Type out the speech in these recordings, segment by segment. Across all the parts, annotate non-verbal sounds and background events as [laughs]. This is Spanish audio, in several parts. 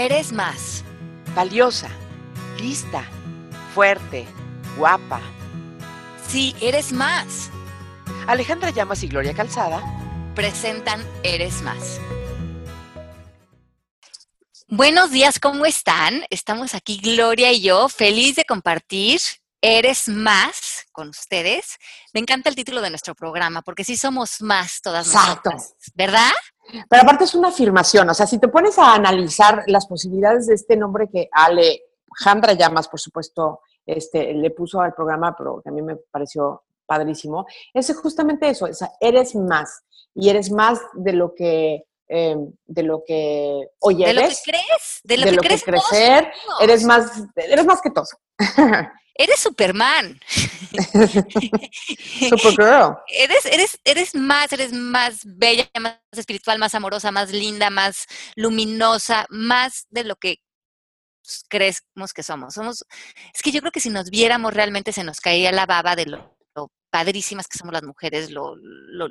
Eres más. Valiosa, lista, fuerte, guapa. Sí, eres más. Alejandra Llamas y Gloria Calzada presentan Eres más. Buenos días, ¿cómo están? Estamos aquí Gloria y yo, feliz de compartir Eres más con ustedes. Me encanta el título de nuestro programa porque sí somos más todas Exacto. nosotras, ¿verdad? Pero aparte es una afirmación, o sea, si te pones a analizar las posibilidades de este nombre que Alejandra Llamas, por supuesto, este, le puso al programa, pero que a mí me pareció padrísimo, es justamente eso, o sea, eres más y eres más de lo que eh, de lo que hoy De lo que crees, de lo de que lo crees crecer, eres más, eres más que todo. [laughs] Eres Superman. [laughs] Supergirl. Eres, eres, eres más, eres más bella, más espiritual, más amorosa, más linda, más luminosa, más de lo que pues, creemos que somos. Somos, es que yo creo que si nos viéramos realmente se nos caería la baba de lo, lo padrísimas que somos las mujeres, lo, lo-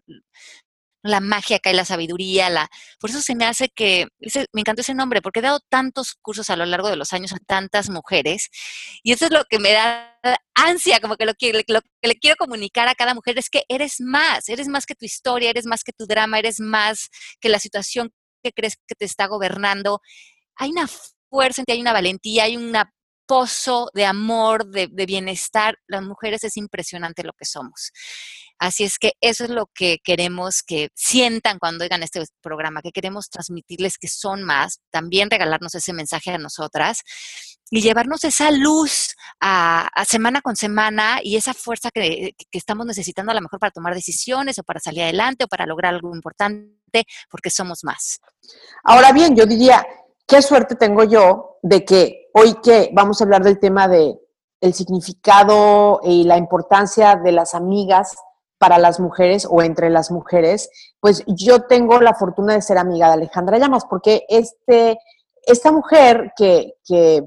la magia acá y la sabiduría, la, por eso se me hace que, me encantó ese nombre, porque he dado tantos cursos a lo largo de los años a tantas mujeres, y eso es lo que me da ansia, como que lo que, lo que le quiero comunicar a cada mujer es que eres más, eres más que tu historia, eres más que tu drama, eres más que la situación que crees que te está gobernando. Hay una fuerza en ti, hay una valentía, hay un pozo de amor, de, bienestar. Las mujeres es impresionante lo que somos. Así es que eso es lo que queremos que sientan cuando oigan este programa, que queremos transmitirles que son más, también regalarnos ese mensaje a nosotras y llevarnos esa luz a, a semana con semana y esa fuerza que, que estamos necesitando a lo mejor para tomar decisiones o para salir adelante o para lograr algo importante, porque somos más. Ahora bien, yo diría, qué suerte tengo yo de que hoy que vamos a hablar del tema de el significado y la importancia de las amigas para las mujeres o entre las mujeres, pues yo tengo la fortuna de ser amiga de Alejandra Llamas, porque este, esta mujer que, que,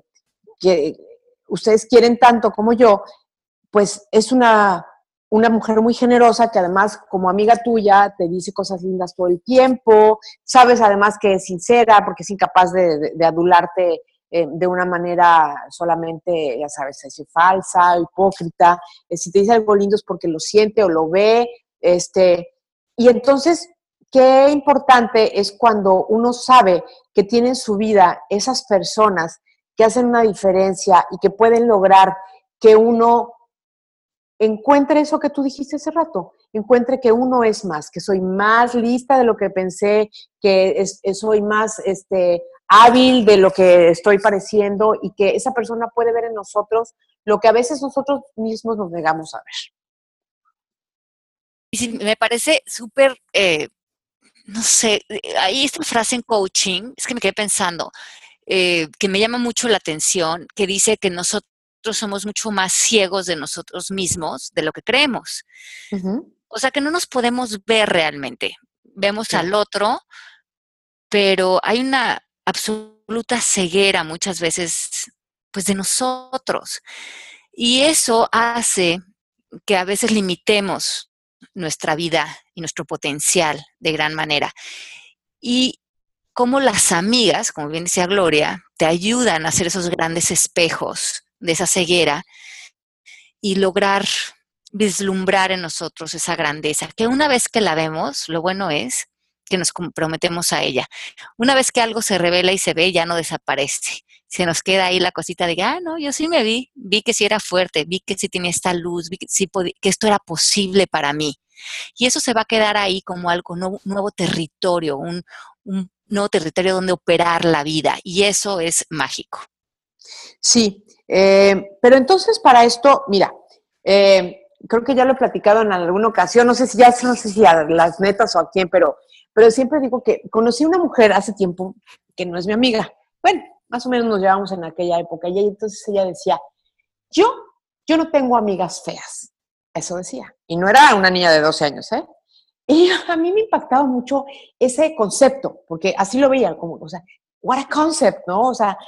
que ustedes quieren tanto como yo, pues es una, una mujer muy generosa que además como amiga tuya te dice cosas lindas todo el tiempo, sabes además que es sincera porque es incapaz de, adularte eh, de una manera solamente, ya sabes, es falsa, hipócrita. Eh, si te dice algo lindo es porque lo siente o lo ve. Este, y entonces, qué importante es cuando uno sabe que tiene en su vida esas personas que hacen una diferencia y que pueden lograr que uno encuentre eso que tú dijiste hace rato, encuentre que uno es más, que soy más lista de lo que pensé, que es, soy más este, hábil de lo que estoy pareciendo y que esa persona puede ver en nosotros lo que a veces nosotros mismos nos negamos a ver. Y sí, me parece súper, eh, no sé, hay esta frase en coaching, es que me quedé pensando, eh, que me llama mucho la atención, que dice que nosotros somos mucho más ciegos de nosotros mismos de lo que creemos. Uh -huh. O sea, que no nos podemos ver realmente. Vemos sí. al otro, pero hay una absoluta ceguera muchas veces, pues, de nosotros. Y eso hace que a veces limitemos nuestra vida y nuestro potencial de gran manera. Y como las amigas, como bien decía Gloria, te ayudan a hacer esos grandes espejos de esa ceguera y lograr vislumbrar en nosotros esa grandeza, que una vez que la vemos, lo bueno es que nos comprometemos a ella. Una vez que algo se revela y se ve, ya no desaparece. Se nos queda ahí la cosita de, ah, no, yo sí me vi, vi que sí era fuerte, vi que sí tenía esta luz, vi que, que esto era posible para mí. Y eso se va a quedar ahí como algo, nuevo, nuevo territorio, un nuevo territorio donde operar la vida. Y eso es mágico. Sí, eh, pero entonces para esto, mira, eh, creo que ya lo he platicado en alguna ocasión, no sé si ya, no sé si a las netas o a quién, pero, pero siempre digo que conocí a una mujer hace tiempo que no es mi amiga. Bueno, más o menos nos llevamos en aquella época y entonces ella decía, yo, yo no tengo amigas feas. Eso decía. Y no era una niña de 12 años, ¿eh? Y [laughs] a mí me impactaba mucho ese concepto, porque así lo veía, como, o sea, what a concept, ¿no? O sea,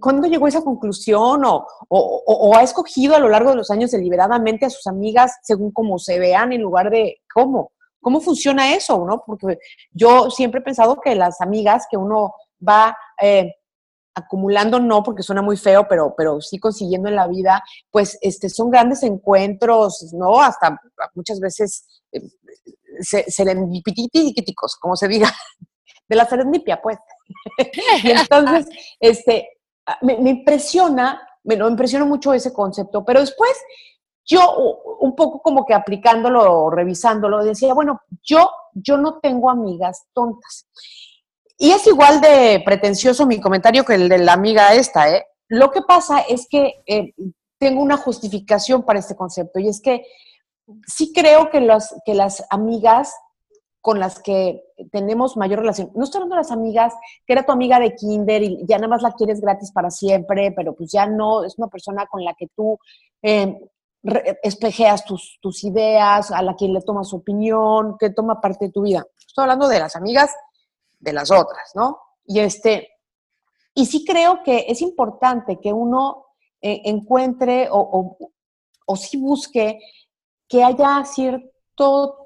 ¿cuándo llegó a esa conclusión? O, o, ha escogido a lo largo de los años deliberadamente a sus amigas según cómo se vean en lugar de cómo? ¿Cómo funciona eso, no? Porque yo siempre he pensado que las amigas que uno va eh, acumulando no, porque suena muy feo, pero, pero sí consiguiendo en la vida, pues este, son grandes encuentros, ¿no? Hasta muchas veces eh, serendipititicos, como se diga, [laughs] de la serendipia, pues. [laughs] y entonces, este, me, me impresiona, me lo impresiona mucho ese concepto, pero después yo un poco como que aplicándolo, revisándolo, decía, bueno, yo, yo no tengo amigas tontas. Y es igual de pretencioso mi comentario que el de la amiga esta, ¿eh? Lo que pasa es que eh, tengo una justificación para este concepto y es que sí creo que, que las amigas con las que tenemos mayor relación, no estoy hablando de las amigas, que era tu amiga de kinder y ya nada más la quieres gratis para siempre, pero pues ya no, es una persona con la que tú eh, espejeas tus, ideas, a la que le tomas opinión, que toma parte de tu vida. Estoy hablando de las amigas de las otras, ¿no? Y este, y sí creo que es importante que uno eh, encuentre o, o, o sí busque que haya cierto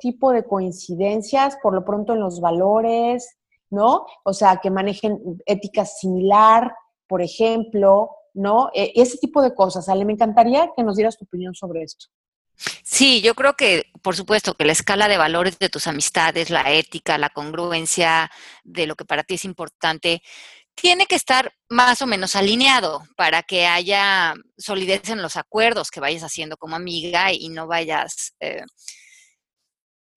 tipo de coincidencias, por lo pronto en los valores, ¿no? O sea, que manejen ética similar, por ejemplo, ¿no? E, ese tipo de cosas. Ale, me encantaría que nos dieras tu opinión sobre esto. Sí, yo creo que, por supuesto, que la escala de valores de tus amistades, la ética, la congruencia de lo que para ti es importante, tiene que estar más o menos alineado para que haya solidez en los acuerdos que vayas haciendo como amiga y no vayas eh,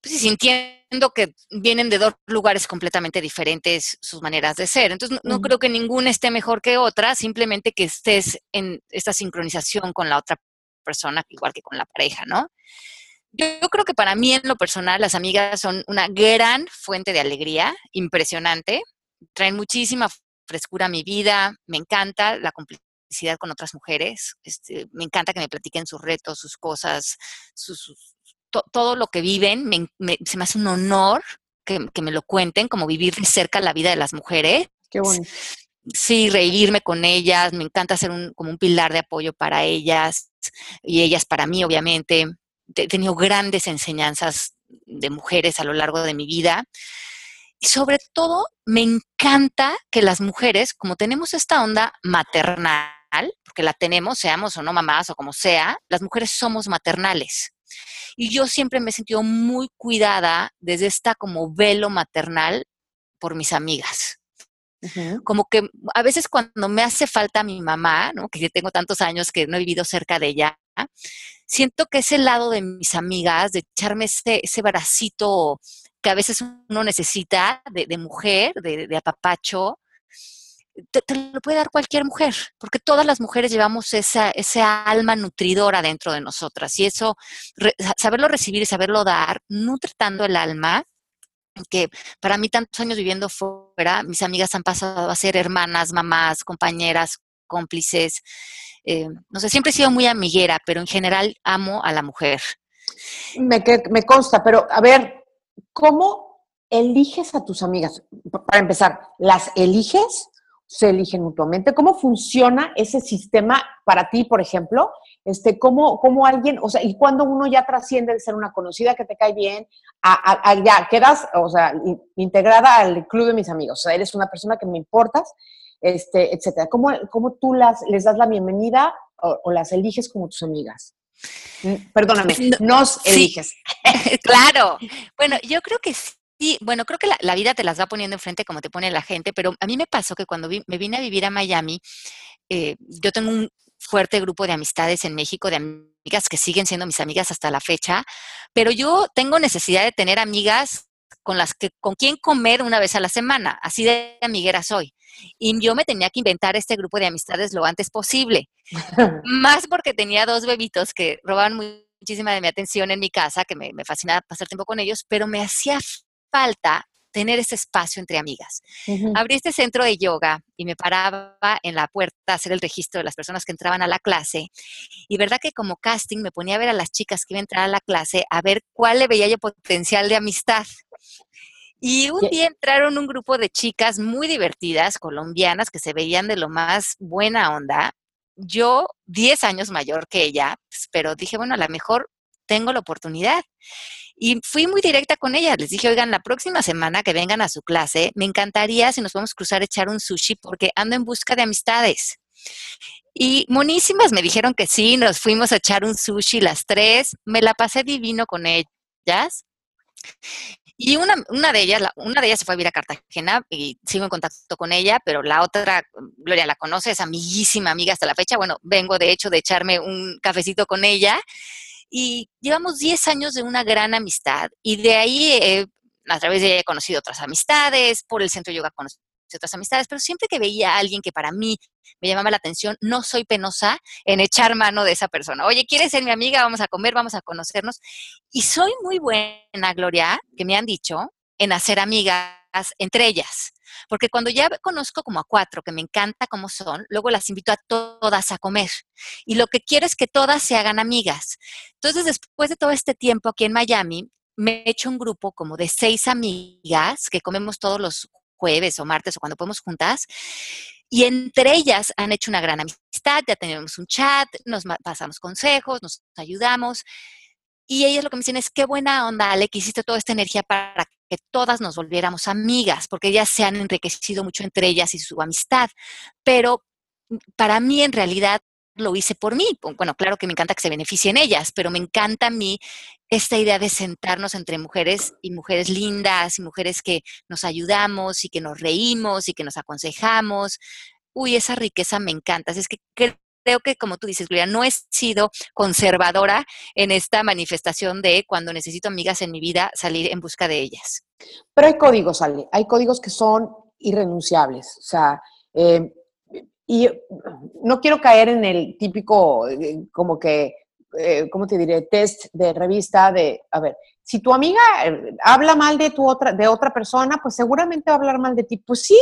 pues, sintiendo que vienen de dos lugares completamente diferentes sus maneras de ser. Entonces, no, creo que ninguna esté mejor que otra, simplemente que estés en esta sincronización con la otra persona, igual que con la pareja, ¿no? Yo, creo que para mí, en lo personal, las amigas son una gran fuente de alegría, impresionante, traen muchísima frescura a mi vida, me encanta la complicidad con otras mujeres, este, me encanta que me platiquen sus retos, sus cosas, todo lo que viven, se me hace un honor que, me lo cuenten, como vivir de cerca la vida de las mujeres. Qué bueno. Sí, reírme con ellas, me encanta ser un, como un pilar de apoyo para ellas y ellas para mí, obviamente. He tenido grandes enseñanzas de mujeres a lo largo de mi vida. Y sobre todo, me encanta que las mujeres, como tenemos esta onda maternal, porque la tenemos, seamos o no mamás o como sea, las mujeres somos maternales. Y yo siempre me he sentido muy cuidada desde esta como velo maternal por mis amigas. Como que a veces cuando me hace falta mi mamá, ¿no? que tengo tantos años que no he vivido cerca de ella, siento que ese lado de mis amigas, de echarme ese, ese bracito que a veces uno necesita de, mujer, de, apapacho, te, lo puede dar cualquier mujer, porque todas las mujeres llevamos esa, esa alma nutridora dentro de nosotras y eso, saberlo recibir y saberlo dar, nutre tanto el alma que para mí tantos años viviendo fuera, mis amigas han pasado a ser hermanas, mamás, compañeras, cómplices. Eh, no sé, siempre he sido muy amiguera, pero en general amo a la mujer. Me, me consta, pero a ver, ¿cómo eliges a tus amigas? Para empezar, ¿las eliges? ¿Se eligen mutuamente? ¿Cómo funciona ese sistema para ti, por ejemplo? Este, ¿cómo, ¿Cómo alguien, o sea, y cuando uno ya trasciende de ser una conocida que te cae bien, a, ya quedas, o sea, integrada al club de mis amigos, o sea, eres una persona que me importas, este, etcétera. ¿Cómo, cómo tú las, les das la bienvenida o las eliges como tus amigas? Mm, perdóname, nos eliges. [laughs] claro. Bueno, yo creo que sí. Bueno, creo que la, vida te las va poniendo enfrente como te pone la gente, pero a mí me pasó que cuando me vine a vivir a Miami, eh, yo tengo un fuerte grupo de amistades en México, de amigas que siguen siendo mis amigas hasta la fecha, pero yo tengo necesidad de tener amigas con las que, con quien comer una vez a la semana, así de amiguera soy. Y yo me tenía que inventar este grupo de amistades lo antes posible. [laughs] Más porque tenía dos bebitos que robaban muchísima de mi atención en mi casa, que me, fascinaba pasar tiempo con ellos, pero me hacía falta tener ese espacio entre amigas. Abrí este centro de yoga y me paraba en la puerta a hacer el registro de las personas que entraban a la clase. Y verdad que como casting me ponía a ver a las chicas que iban a entrar a la clase, a ver cuál le veía yo potencial de amistad. Y un día entraron un grupo de chicas muy divertidas, colombianas, que se veían de lo más buena onda. Yo, 10 años mayor que ella, pues, pero dije, bueno, a lo mejor tengo la oportunidad. Y fui muy directa con ella. Les dije, oigan, la próxima semana que vengan a su clase, me encantaría si nos podemos cruzar echar un sushi porque ando en busca de amistades. Y monísimas me dijeron que sí, nos fuimos a echar un sushi las tres. Me la pasé divino con ellas. Y una, una, de ellas, una de ellas se fue a vivir a Cartagena y sigo en contacto con ella, pero la otra, Gloria la conoce, es amiguísima amiga hasta la fecha. Bueno, vengo de hecho de echarme un cafecito con ella y llevamos 10 años de una gran amistad y de ahí a través de ella he conocido otras amistades, por el centro de yoga conocí otras amistades, pero siempre que veía a alguien que para mí me llamaba la atención, no soy penosa en echar mano de esa persona. Oye, ¿quieres ser mi amiga? Vamos a comer, vamos a conocernos. Y soy muy buena, Gloria, que me han dicho, en hacer amigas entre ellas. Porque cuando ya conozco como a cuatro que me encanta cómo son, luego las invito a todas a comer. Y lo que quiero es que todas se hagan amigas. Entonces, después de todo este tiempo aquí en Miami, me he hecho un grupo como de seis amigas que comemos todos los jueves o martes o cuando podemos juntas. Y entre ellas han hecho una gran amistad, ya tenemos un chat, nos pasamos consejos, nos ayudamos. Y ellas lo que me dicen es, qué buena onda, Ale, que hiciste toda esta energía para que todas nos volviéramos amigas, porque ellas se han enriquecido mucho entre ellas y su amistad. Pero para mí, en realidad, lo hice por mí. Bueno, claro que me encanta que se beneficien ellas, pero me encanta a mí esta idea de sentarnos entre mujeres y mujeres lindas y mujeres que nos ayudamos y que nos reímos y que nos aconsejamos. Uy, esa riqueza me encanta. Así es que creo que, como tú dices, Gloria, no he sido conservadora en esta manifestación de cuando necesito amigas en mi vida salir en busca de ellas. Pero hay códigos, Ale, hay códigos que son irrenunciables. O sea, eh, y no quiero caer en el típico, eh, como que, eh, ¿cómo te diré? Test de revista de, a ver, si tu amiga habla mal de, tu otra, de otra persona, pues seguramente va a hablar mal de ti. Pues sí.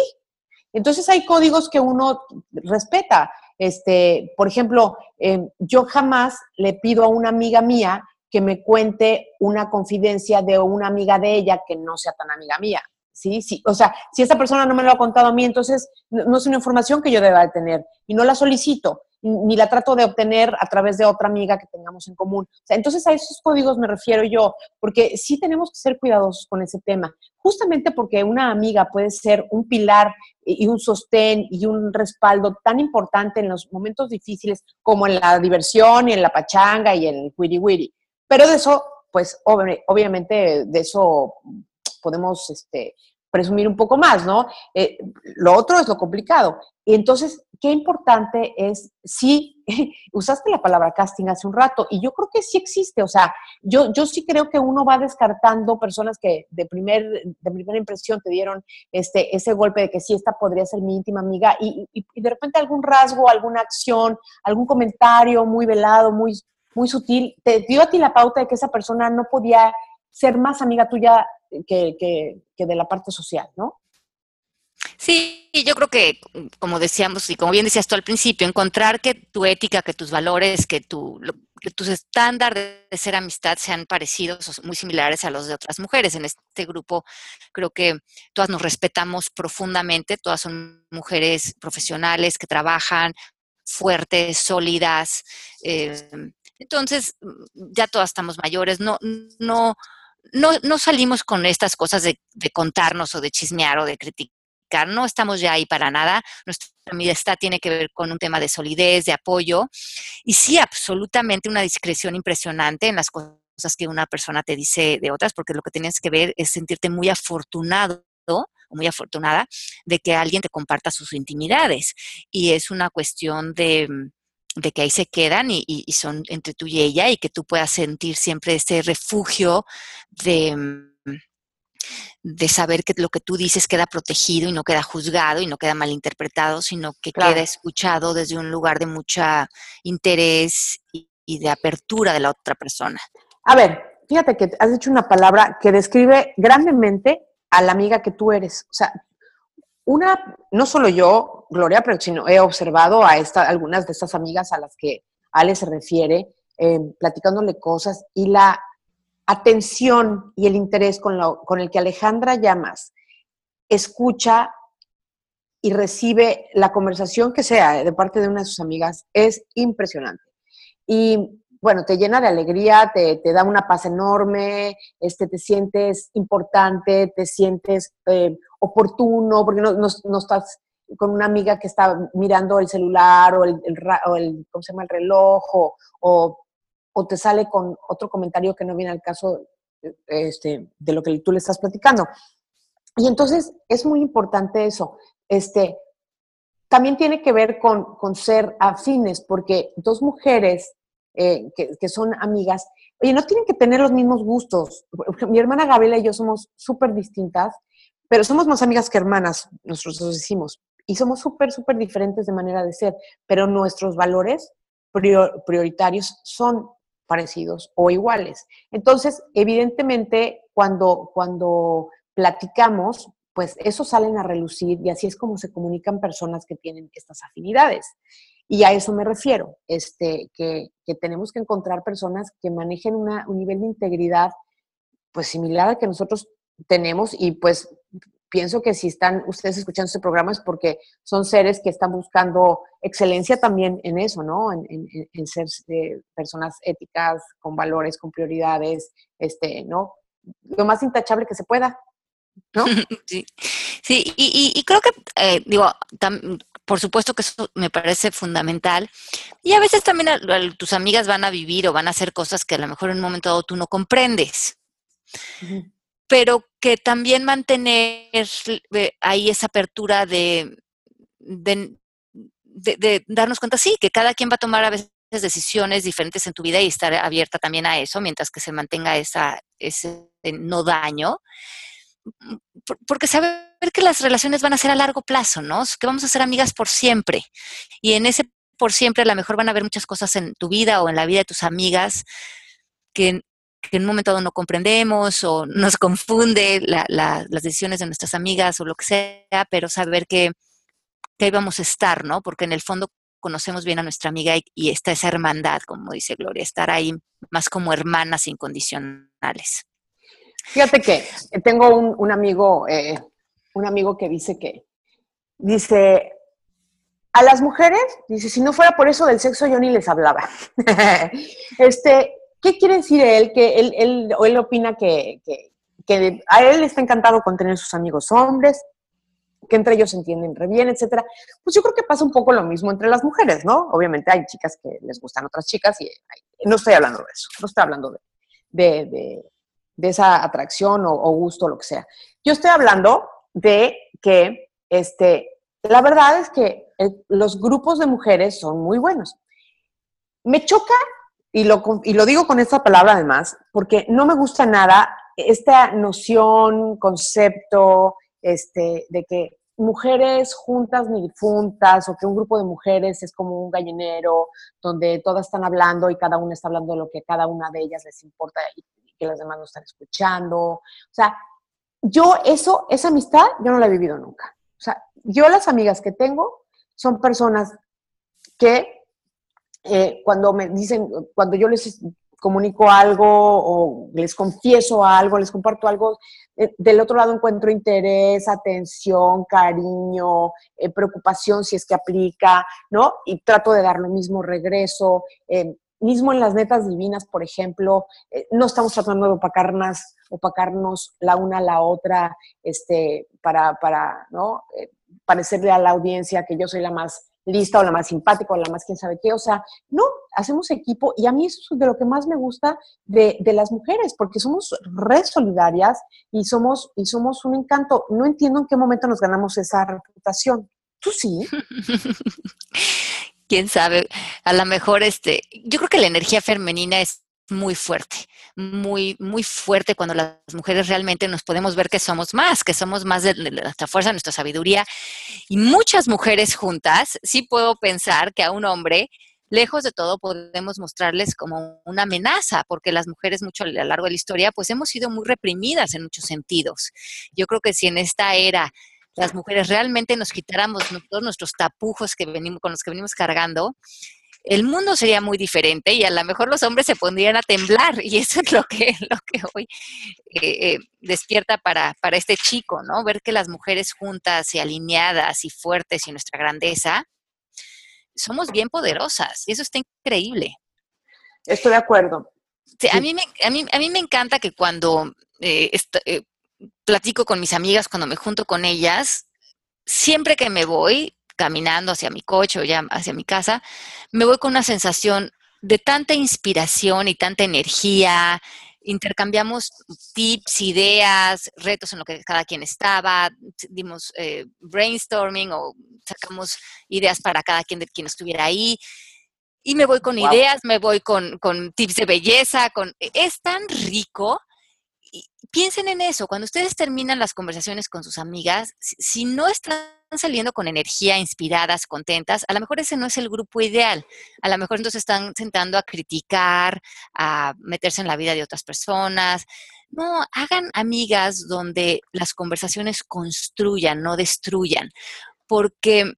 Entonces hay códigos que uno respeta. Este, por ejemplo, em, yo jamás le pido a una amiga mía que me cuente una confidencia de una amiga de ella que no sea tan amiga mía. ¿sí? sí o sea, si esa persona no me lo ha contado a mí, entonces no es una información que yo deba tener y no la solicito ni la trato de obtener a través de otra amiga que tengamos en común. Entonces a esos códigos me refiero yo, porque sí tenemos que ser cuidadosos con ese tema, justamente porque una amiga puede ser un pilar y un sostén y un respaldo tan importante en los momentos difíciles como en la diversión y en la pachanga y en el wiri wiri. Pero de eso, pues obviamente de eso podemos este, presumir un poco más, ¿no? Eh, lo otro es lo complicado. Y entonces, qué importante es, sí, [laughs] usaste la palabra casting hace un rato, y yo creo que sí existe, o sea, yo, yo sí creo que uno va descartando personas que de, primer, de primera impresión te dieron este, ese golpe de que sí, esta podría ser mi íntima amiga, y, y, de repente algún rasgo, alguna acción, algún comentario muy velado, muy, muy sutil, te dio a ti la pauta de que esa persona no podía ser más amiga tuya que, de la parte social, ¿no? Sí, yo creo que, como decíamos y como bien decías tú al principio, encontrar que tu ética, que tus valores, que, tu, que tus estándares de ser amistad sean parecidos o muy similares a los de otras mujeres. En este grupo creo que todas nos respetamos profundamente, todas son mujeres profesionales que trabajan fuertes, sólidas. Eh, entonces, ya todas estamos mayores, no, no, no, no salimos con estas cosas de, contarnos o de chismear o de criticar. No estamos ya ahí para nada. Nuestra amistad tiene que ver con un tema de solidez, de apoyo. Y sí, absolutamente una discreción impresionante en las cosas que una persona te dice de otras, porque lo que tienes que ver es sentirte muy afortunado muy afortunada de que alguien te comparta sus intimidades. Y es una cuestión de, de que ahí se quedan y, son entre tú y ella y que tú puedas sentir siempre ese refugio de, mm, de saber que lo que tú dices queda protegido y no queda juzgado y no queda malinterpretado, sino que queda escuchado desde un lugar de mucha interés y, y de apertura de la otra persona. A ver, fíjate que has dicho una palabra que describe grandemente a la amiga que tú eres. O sea, una, no solo yo, Gloria, pero sino he observado a esta, algunas de estas amigas a las que Ale se refiere, eh, platicándole cosas y la atención y el interés con, con el que Alejandra Llamas escucha y recibe la conversación que sea de parte de una de sus amigas es impresionante. Y bueno, te llena de alegría, te, da una paz enorme, este, te sientes importante, te sientes eh, oportuno, porque no, no, estás con una amiga que está mirando el celular o el, ¿cómo se llama? el reloj o, o, te sale con otro comentario que no viene al caso este, de lo que tú le estás platicando. Y entonces es muy importante eso. Este, también tiene que ver con, con ser afines, porque dos mujeres eh, que, son amigas, oye, no tienen que tener los mismos gustos. Mi hermana Gabriela y yo somos súper distintas, pero somos más amigas que hermanas, nosotros decimos. Y somos súper, súper diferentes de manera de ser, pero nuestros valores prioritarios son parecidos o iguales. Entonces, evidentemente, cuando, cuando platicamos, pues eso salen a relucir y así es como se comunican personas que tienen estas afinidades. Y a eso me refiero, este, que, tenemos que encontrar personas que manejen un nivel de integridad pues similar al que nosotros tenemos y pues pienso que si están ustedes escuchando este programa es porque son seres que están buscando excelencia también en eso, ¿no? En, ser eh, personas éticas, con valores, con prioridades, este, ¿no? Lo más intachable que se pueda, ¿no? [laughs] Sí, sí y, creo que, eh, digo, por supuesto que eso me parece fundamental. Y a veces también tus amigas van a vivir o van a hacer cosas que a lo mejor en un momento dado tú no comprendes. Pero que también mantener eh, ahí esa apertura de, darnos cuenta, sí, que cada quien va a tomar a veces decisiones diferentes en tu vida y estar abierta también a eso mientras que se mantenga esa, ese no daño porque saber que las relaciones van a ser a largo plazo, ¿no? Que vamos a ser amigas por siempre. Y en ese por siempre a lo mejor van a haber muchas cosas en tu vida o en la vida de tus amigas que, en un momento dado no comprendemos o nos [laughs] confunde las decisiones de nuestras amigas o lo que sea, pero saber que, que ahí vamos a estar, ¿no? Porque en el fondo conocemos bien a nuestra amiga y, y está esa hermandad, como dice Gloria, estar ahí más como hermanas incondicionales. Fíjate que tengo un, amigo, eh, un amigo que dice que, dice, a las mujeres, dice, si no fuera por eso del sexo yo ni les hablaba. [laughs] este, ¿qué quiere decir él? Que él, él, él opina que, que, que, a él está encantado con tener sus amigos hombres, que entre ellos entienden re bien, etcétera. Pues yo creo que pasa un poco lo mismo entre las mujeres, ¿no? Obviamente hay chicas que les gustan otras chicas y no estoy hablando de eso, no estoy hablando de, de de esa atracción o, gusto o lo que sea. Yo estoy hablando de que, este, la verdad es que los grupos de mujeres son muy buenos. Me choca, y lo, y lo digo con esta palabra además, porque no me gusta nada esta noción, concepto, este, de que mujeres juntas ni difuntas o que un grupo de mujeres es como un gallinero donde todas están hablando y cada una está hablando de lo que cada una de ellas les importa y que las demás no están escuchando. O sea, yo eso, esa amistad, yo no la he vivido nunca. O sea, yo las amigas que tengo son personas que eh, cuando me dicen, cuando yo les comunico algo o les confieso algo, les comparto algo, eh, del otro lado encuentro interés, atención, cariño, eh, preocupación si es que aplica, ¿no? Y trato de dar lo mismo regreso mismo en las netas divinas, por ejemplo, no estamos tratando de opacarnos, opacarnos la una a la otra este, para, para ¿no? Parecerle a la audiencia que yo soy la más lista o la más simpática o la más quién sabe qué. O sea, no, hacemos equipo y a mí eso es de lo que más me gusta de, de las mujeres, porque somos re solidarias y somos, y somos un encanto. No entiendo en qué momento nos ganamos esa reputación. ¿Tú sí? [laughs] quién sabe, a lo mejor este, yo creo que la energía femenina es muy fuerte, muy, muy fuerte cuando las mujeres realmente nos podemos ver que somos más, que somos más de, nuestra fuerza, nuestra sabiduría. Y muchas mujeres juntas, sí puedo pensar que a un hombre, lejos de todo, podemos mostrarles como una amenaza, porque las mujeres mucho a lo largo de la historia, pues hemos sido muy reprimidas en muchos sentidos. Yo creo que si en esta era las mujeres realmente nos quitáramos todos nuestros tapujos que venimos, con los que venimos cargando, el mundo sería muy diferente y a lo mejor los hombres se pondrían a temblar y eso es lo que, [laughs] lo que hoy eh, eh, despierta para, para este chico, ¿no? Ver que las mujeres juntas y alineadas y fuertes y nuestra grandeza, somos bien poderosas y eso está increíble. Estoy de acuerdo. Sí, a, mí me, a, mí, a mí me encanta que cuando eh, eh, platico con mis amigas, cuando me junto con ellas, siempre que me voy caminando hacia mi coche o ya hacia mi casa, me voy con una sensación de tanta inspiración y tanta energía, intercambiamos tips, ideas, retos en lo que cada quien estaba, dimos eh, brainstorming o sacamos ideas para cada quien de quien estuviera ahí. Y me voy con ideas, me voy con, con, tips de belleza, con es tan rico. Y piensen en eso, cuando ustedes terminan las conversaciones con sus amigas, si no están saliendo con energía, inspiradas, contentas, a lo mejor ese no es el grupo ideal. A lo mejor entonces están sentando a criticar, a meterse en la vida de otras personas. No, hagan amigas donde las conversaciones construyan, no destruyan, porque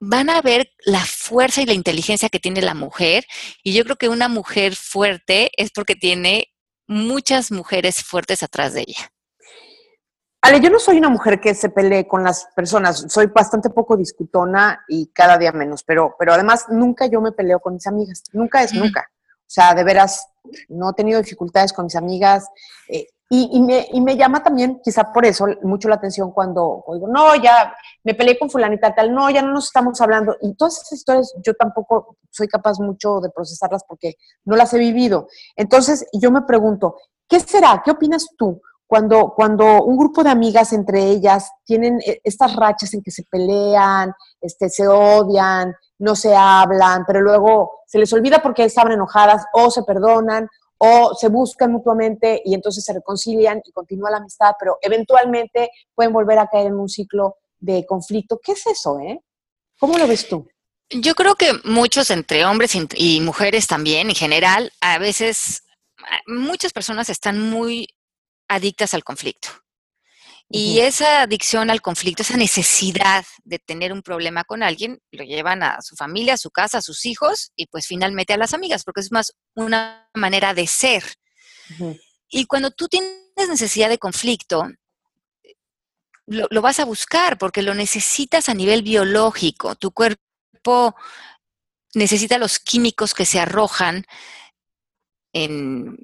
van a ver la fuerza y la inteligencia que tiene la mujer. Y yo creo que una mujer fuerte es porque tiene muchas mujeres fuertes atrás de ella. Ale, yo no soy una mujer que se pelee con las personas, soy bastante poco discutona y cada día menos, pero, pero además nunca yo me peleo con mis amigas, nunca es nunca. O sea, de veras, no he tenido dificultades con mis amigas. Eh, y, me, y, me, llama también, quizá por eso, mucho la atención cuando digo, no, ya me peleé con fulanita tal, no, ya no nos estamos hablando. Y todas esas historias yo tampoco soy capaz mucho de procesarlas porque no las he vivido. Entonces, yo me pregunto, ¿qué será? ¿Qué opinas tú? Cuando, cuando un grupo de amigas entre ellas tienen eh, estas rachas en que se pelean, este, se odian, no se hablan, pero luego se les olvida porque estaban enojadas o se perdonan o se buscan mutuamente y entonces se reconcilian y continúa la amistad, pero eventualmente pueden volver a caer en un ciclo de conflicto. ¿Qué es eso, eh? ¿Cómo lo ves tú? Yo creo que muchos entre hombres y mujeres también, en general, a veces muchas personas están muy adictas al conflicto. Y esa adicción al conflicto, esa necesidad de tener un problema con alguien, lo llevan a su familia, a su casa, a sus hijos y pues finalmente a las amigas, porque es más una manera de ser. Y cuando tú tienes necesidad de conflicto, lo, lo, vas a buscar porque lo necesitas a nivel biológico. Tu cuerpo necesita los químicos que se arrojan en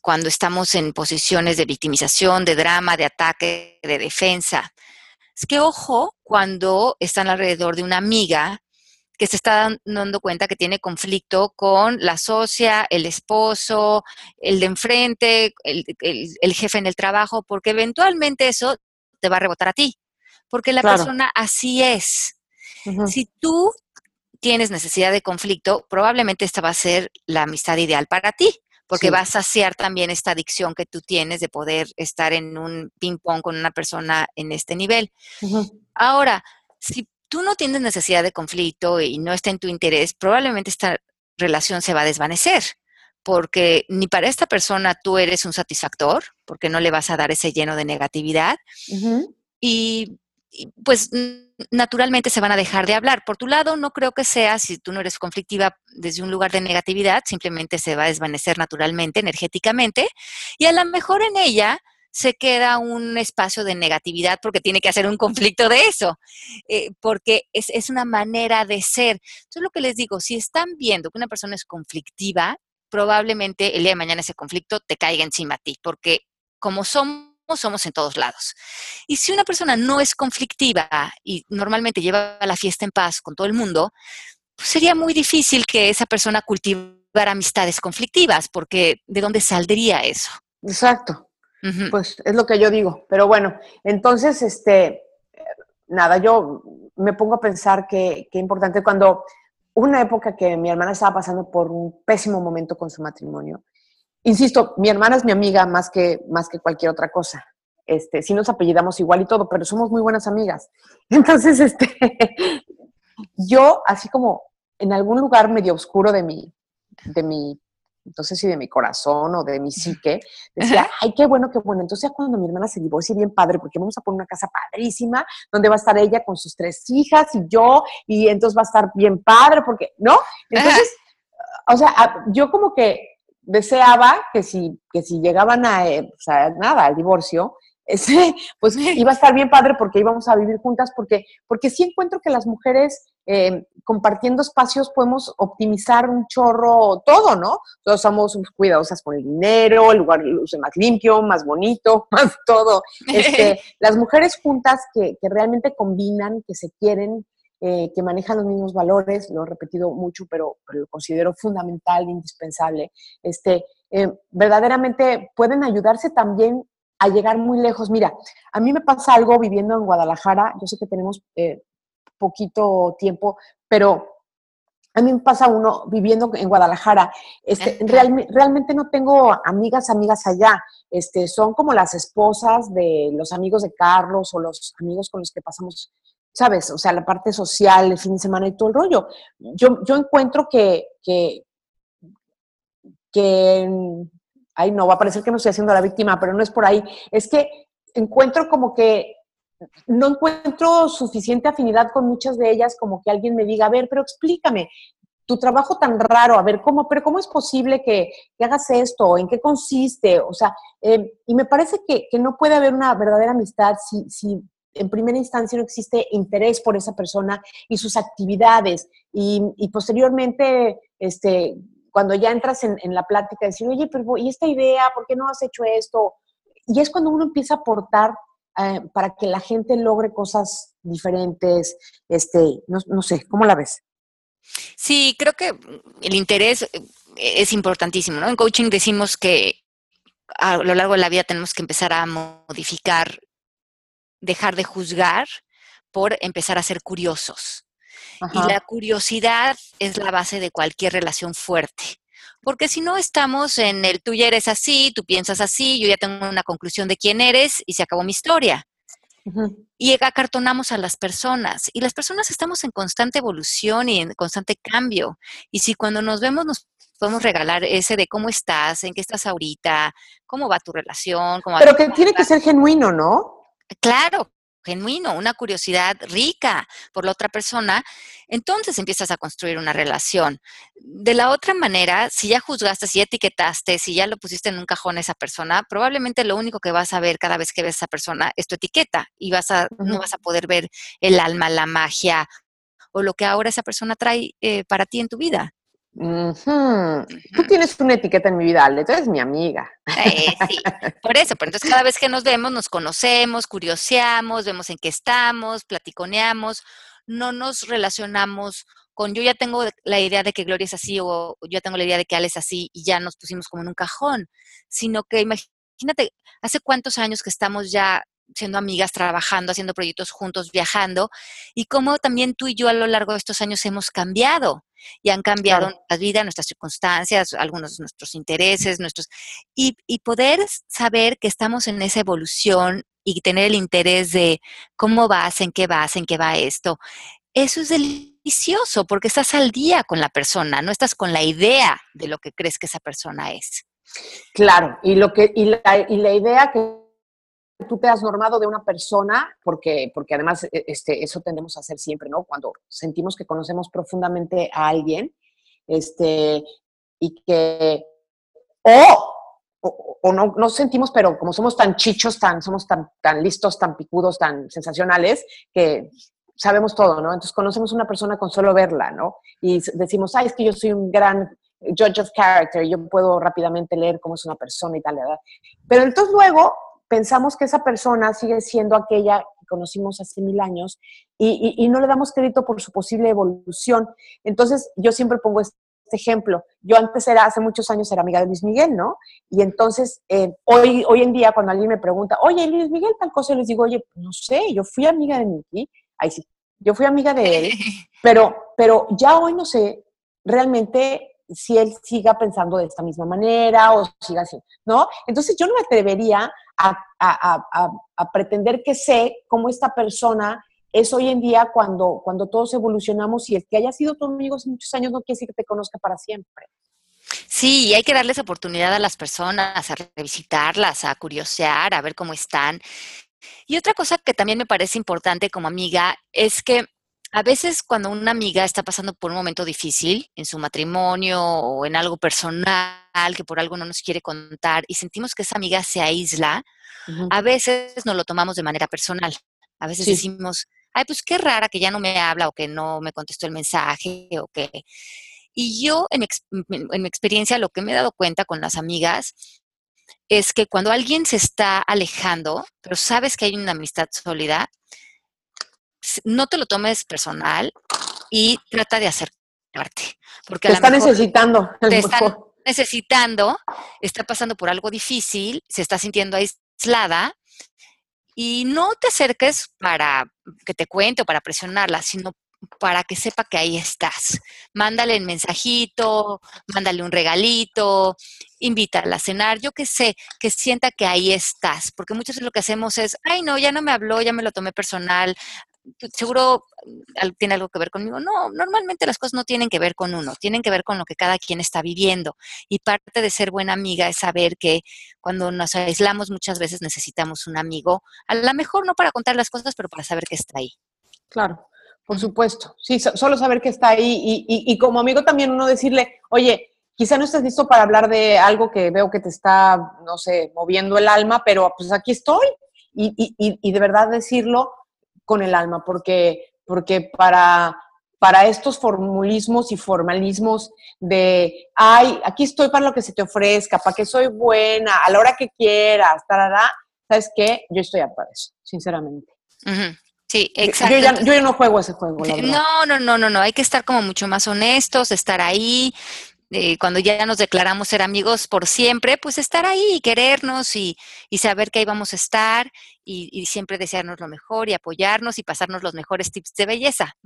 cuando estamos en posiciones de victimización, de drama, de ataque, de defensa. Es que ojo cuando están alrededor de una amiga que se está dando cuenta que tiene conflicto con la socia, el esposo, el de enfrente, el, jefe en el trabajo, porque eventualmente eso te va a rebotar a ti, porque la persona así es. Si tú tienes necesidad de conflicto, probablemente esta va a ser la amistad ideal para ti porque va a saciar también esta adicción que tú tienes de poder estar en un ping-pong con una persona en este nivel. Ahora, si tú no tienes necesidad de conflicto y no está en tu interés, probablemente esta relación se va a desvanecer, porque ni para esta persona tú eres un satisfactor, porque no le vas a dar ese lleno de negatividad, y, pues naturalmente se van a dejar de hablar. Por tu lado, no creo que sea, si tú no eres conflictiva desde un lugar de negatividad, simplemente se va a desvanecer naturalmente, energéticamente, y a lo mejor en ella se queda un espacio de negatividad porque tiene que hacer un conflicto de eso, eh, porque es, es, una manera de ser. Entonces, lo que les digo, si están viendo que una persona es conflictiva, probablemente el día de mañana ese conflicto te caiga encima a ti, porque como somos somos en todos lados. Y si una persona no es conflictiva y normalmente lleva la fiesta en paz con todo el mundo, pues sería muy difícil que esa persona cultivara amistades conflictivas, porque ¿de dónde saldría eso? Exacto. Pues es lo que yo digo. Pero bueno, entonces, este, nada, yo me pongo a pensar que, que importante cuando una época que mi hermana estaba pasando por un pésimo momento con su matrimonio insisto, mi hermana es mi amiga más que, más que cualquier otra cosa. Este, sí nos apellidamos igual y todo, pero somos muy buenas amigas. [laughs] Entonces, este, yo, así como en algún lugar medio oscuro de mi, de mi, no sé si de mi corazón o de mi psique, decía, ay, qué bueno, qué bueno. Entonces, cuando mi hermana se divorcie, bien padre, porque vamos a poner una casa padrísima, donde va a estar ella con sus tres hijas y yo, y entonces va a estar bien padre, porque, ¿no? Entonces, o sea, yo como que deseaba que si, que si llegaban a, eh, o sea, nada, al divorcio, [laughs] ese, pues iba a estar bien padre porque íbamos a vivir juntas, porque, porque sí encuentro que las mujeres eh, compartiendo espacios podemos optimizar un chorro todo, ¿no? Todos somos cuidadosas con el dinero, el lugar luce más limpio, más bonito, [laughs] más todo. Este, [laughs] las mujeres juntas que, que, realmente combinan, que se quieren, eh, que manejan los mismos valores, lo he repetido mucho, pero, lo considero fundamental, indispensable, este, eh, verdaderamente pueden ayudarse también a llegar muy lejos. Mira, a mí me pasa algo viviendo en Guadalajara, yo sé que tenemos eh, poquito tiempo, pero a mí me pasa uno viviendo en Guadalajara, este, realmente no tengo amigas, amigas allá, este, son como las esposas de los amigos de Carlos o los amigos con los que pasamos, ¿sabes? O sea, la parte social, el fin de semana y todo el rollo. Yo, yo encuentro que, que, que, ay, no, va a parecer que no estoy haciendo la víctima, pero no es por ahí, es que encuentro como que no encuentro suficiente afinidad con muchas de ellas como que alguien me diga, a ver, pero explícame, tu trabajo tan raro, a ver, ¿cómo, pero cómo es posible que, hagas esto? ¿En qué consiste? O sea, em, y me parece que, no puede haber una verdadera amistad si, si en primera instancia no existe interés por esa persona y sus actividades. Y, posteriormente, este, cuando ya entras en, la plática, decir, oye, pero ¿y esta idea? ¿Por qué no has hecho esto? Y es cuando uno empieza a aportar eh, para que la gente logre cosas diferentes? Este, no, sé, ¿cómo la ves? Sí, creo que el interés eh, es importantísimo, ¿no? En coaching decimos que a lo largo de la vida tenemos que empezar a modificar, dejar de juzgar por empezar a ser curiosos. Y la curiosidad es la base de cualquier relación fuerte. Porque si no estamos en el tú ya eres así, tú piensas así, yo ya tengo una conclusión de quién eres y se acabó mi historia. Y acartonamos a las personas. Y las personas estamos en constante evolución y en constante cambio. Y si cuando nos vemos nos podemos regalar ese de cómo estás, en qué estás ahorita, cómo va tu relación. Cómo Pero que tiene que ser genuino, ¿no? Claro, genuino, una curiosidad rica por la otra persona, entonces empiezas a construir una relación. De la otra manera, si ya juzgaste, si ya etiquetaste, si ya lo pusiste en un cajón a esa persona, probablemente lo único que vas a ver cada vez que ves a esa persona es tu etiqueta y vas a, no vas a poder ver el alma, la magia o lo que ahora esa persona trae eh, para ti en tu vida. Tú tienes una etiqueta en mi vida, Ale, tú eres mi amiga. Eh, sí, [laughs] por eso, pero entonces cada vez que nos vemos, nos conocemos, curioseamos, vemos en qué estamos, platiconeamos, no nos relacionamos con yo ya tengo la idea de que Gloria es así o yo ya tengo la idea de que Ale es así y ya nos pusimos como en un cajón, sino que imagínate, hace cuántos años que estamos ya siendo amigas, trabajando, haciendo proyectos juntos, viajando, y cómo también tú y yo a lo largo de estos años hemos cambiado y han cambiado nuestra vida, nuestras circunstancias, algunos de nuestros intereses, nuestros y, y poder saber que estamos en esa evolución y tener el interés de cómo vas, en qué vas, en qué va esto. Eso es delicioso porque estás al día con la persona, no estás con la idea de lo que crees que esa persona es. Claro, y lo que y la, y la idea que tú te has normado de una persona, porque, porque además e, este, eso tendemos a hacer siempre, ¿no? Cuando sentimos que conocemos profundamente a alguien, este, y que, o, o, no, no, sentimos, pero como somos tan chichos, tan, somos tan, tan listos, tan picudos, tan sensacionales, que sabemos todo, ¿no? Entonces conocemos una persona con solo verla, ¿no? Y decimos, ay, es que yo soy un gran judge of character, yo puedo rápidamente leer cómo es una persona y tal, ¿verdad? Pero entonces luego pensamos que esa persona sigue siendo aquella que conocimos hace mil años y, no le damos crédito por su posible evolución. Entonces, yo siempre pongo este ejemplo. Yo antes era, hace muchos años era amiga de Luis Miguel, ¿no? Y entonces, eh, hoy, hoy en día, cuando alguien me pregunta, oye, Luis Miguel, tal cosa, yo les digo, oye, no sé, yo fui amiga de Nicky, ahí sí, yo fui amiga de él, [laughs] pero, pero ya hoy no sé realmente si él siga pensando de esta misma manera o siga así, ¿no? Entonces yo no me atrevería a, pretender que sé cómo esta persona es hoy en día cuando, cuando todos evolucionamos y el que haya sido tu amigo hace muchos años no quiere decir que te conozca para siempre. Sí, y hay que darles oportunidad a las personas, a revisitarlas, a curiosear, a ver cómo están. Y otra cosa que también me parece importante como amiga es que a veces cuando una amiga está pasando por un momento difícil en su matrimonio o en algo personal que por algo no nos quiere contar y sentimos que esa amiga se aísla, a veces nos lo tomamos de manera personal. A veces decimos, ay, pues qué rara que ya no me habla o que no me contestó el mensaje o que... Y yo, en mi, experiencia, lo que me he dado cuenta con las amigas es que cuando alguien se está alejando, pero sabes que hay una amistad sólida, no te lo tomes personal y trata de acercarte. Porque te está necesitando. Te está necesitando, está pasando por algo difícil, se está sintiendo aislada y no te acerques para que te cuente o para presionarla, sino para que sepa que ahí estás. Mándale el mensajito, mándale un regalito, invítala a cenar, yo qué sé, que sienta que ahí estás, porque muchas veces lo que hacemos es, ay no, ya no me habló, ya me lo tomé personal, seguro tiene algo que ver conmigo. No, normalmente las cosas no tienen que ver con uno, tienen que ver con lo que cada quien está viviendo. Y parte de ser buena amiga es saber que cuando nos aislamos muchas veces necesitamos un amigo, a lo mejor no para contar las cosas, pero para saber que está ahí. Claro, por supuesto. Sí, solo saber que está ahí y, y, como amigo también uno decirle, oye, quizá no estés listo para hablar de algo que veo que te está, no sé, moviendo el alma, pero pues aquí estoy. Y, y de verdad decirlo con el alma, porque, porque para, para estos formulismos y formalismos de, ay, aquí estoy para lo que se te ofrezca, para que soy buena, a la hora que quieras, tarará, ¿sabes qué? Yo estoy harta de eso, sinceramente. Sí, exacto. Yo ya, yo ya, no juego ese juego, la verdad. No, no, no, no, no, hay que estar como mucho más honestos, estar ahí, eh, cuando ya nos declaramos ser amigos por siempre, pues estar ahí y querernos y, saber que ahí vamos a estar y, siempre desearnos lo mejor y apoyarnos y pasarnos los mejores tips de belleza.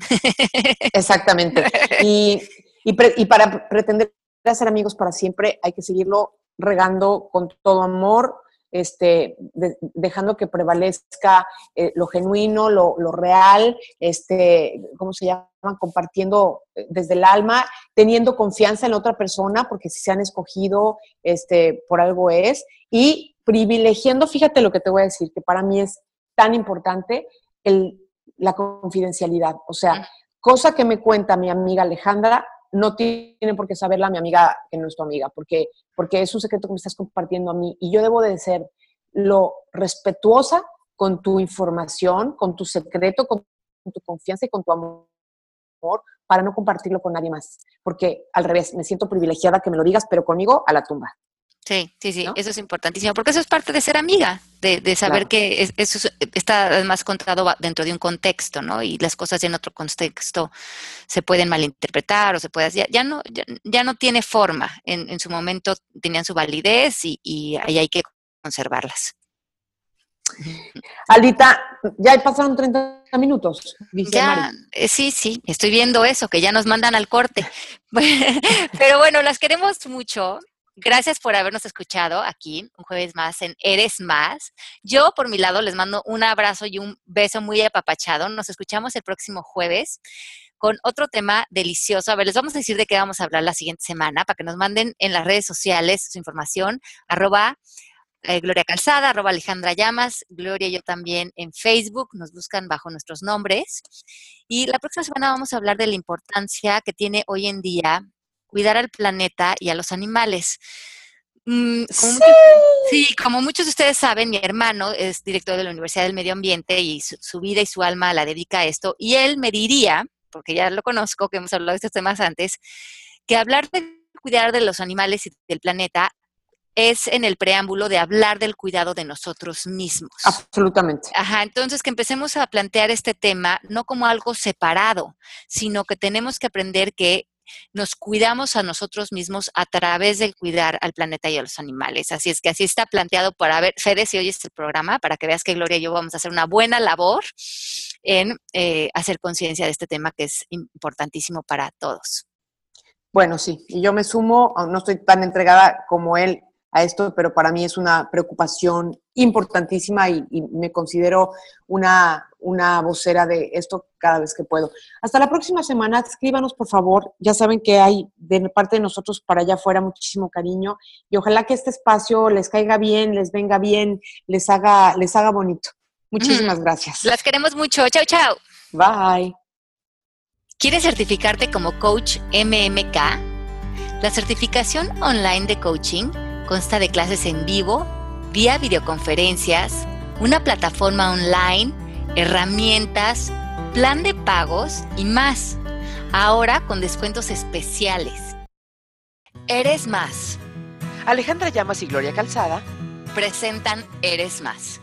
Exactamente. Y, y para pretender ser amigos para siempre hay que seguirlo regando con todo amor, este, dejando que prevalezca eh, lo genuino, lo, real, este, ¿cómo se llama? Compartiendo eh, desde el alma, teniendo confianza en la otra persona, porque si se han escogido, este, por algo es, y privilegiando, fíjate lo que te voy a decir, que para mí es tan importante, el, la confidencialidad. O sea, cosa que me cuenta mi amiga Alejandra, no tiene por qué saberla mi amiga que no es tu amiga, porque, porque es un secreto que me estás compartiendo a mí y yo debo de ser lo respetuosa con tu información, con tu secreto, con tu confianza y con tu amor para no compartirlo con nadie más, porque al revés, me siento privilegiada que me lo digas, pero conmigo a la tumba. Sí, sí, sí, eso es importantísimo, porque eso es parte de ser amiga, de, saber que eso está además contado dentro de un contexto, ¿no? Y las cosas en otro contexto se pueden malinterpretar o se puede, ya, ya no, ya, no tiene forma, en, su momento tenían su validez y, ahí hay que conservarlas. Alita, ya pasaron 30 minutos, dice eh, sí, sí, estoy viendo eso, que ya nos mandan al corte. [laughs] Pero bueno, las queremos mucho. Gracias por habernos escuchado aquí un jueves más en Eres Más. Yo, por mi lado, les mando un abrazo y un beso muy apapachado. Nos escuchamos el próximo jueves con otro tema delicioso. A ver, les vamos a decir de qué vamos a hablar la siguiente semana para que nos manden en las redes sociales su información. Arroba eh, Gloria Calzada, arroba Alejandra Llamas, Gloria y yo también en Facebook, nos buscan bajo nuestros nombres. Y la próxima semana vamos a hablar de la importancia que tiene hoy en día cuidar al planeta y a los animales. Mm, sí. como muchos de ustedes saben, mi hermano es director de la Universidad del Medio Ambiente y su, vida y su alma la dedica a esto. Y él me diría, porque ya lo conozco, que hemos hablado de estos temas antes, que hablar de cuidar de los animales y del planeta es en el preámbulo de hablar del cuidado de nosotros mismos. Absolutamente. Ajá, entonces que empecemos a plantear este tema no como algo separado, sino que tenemos que aprender que nos cuidamos a nosotros mismos a través del cuidar al planeta y a los animales. Así es que así está planteado para ver, Fede, si oyes el programa, para que veas que Gloria y yo vamos a hacer una buena labor en eh, hacer conciencia de este tema que es importantísimo para todos. Bueno, sí, y yo me sumo, no estoy tan entregada como él a esto, pero para mí es una preocupación importantísima y, me considero una, una vocera de esto cada vez que puedo. Hasta la próxima semana, escríbanos por favor, ya saben que hay de parte de nosotros para allá afuera muchísimo cariño y ojalá que este espacio les caiga bien, les venga bien, les haga, les haga bonito. Muchísimas gracias. Las queremos mucho. Chao, chao. Bye. ¿Quieres certificarte como coach MMK? La certificación online de coaching Consta de clases en vivo, vía videoconferencias, una plataforma online herramientas, plan de pagos y más. Ahora con descuentos especiales. Eres más. Alejandra Llamas y Gloria Calzada presentan Eres más.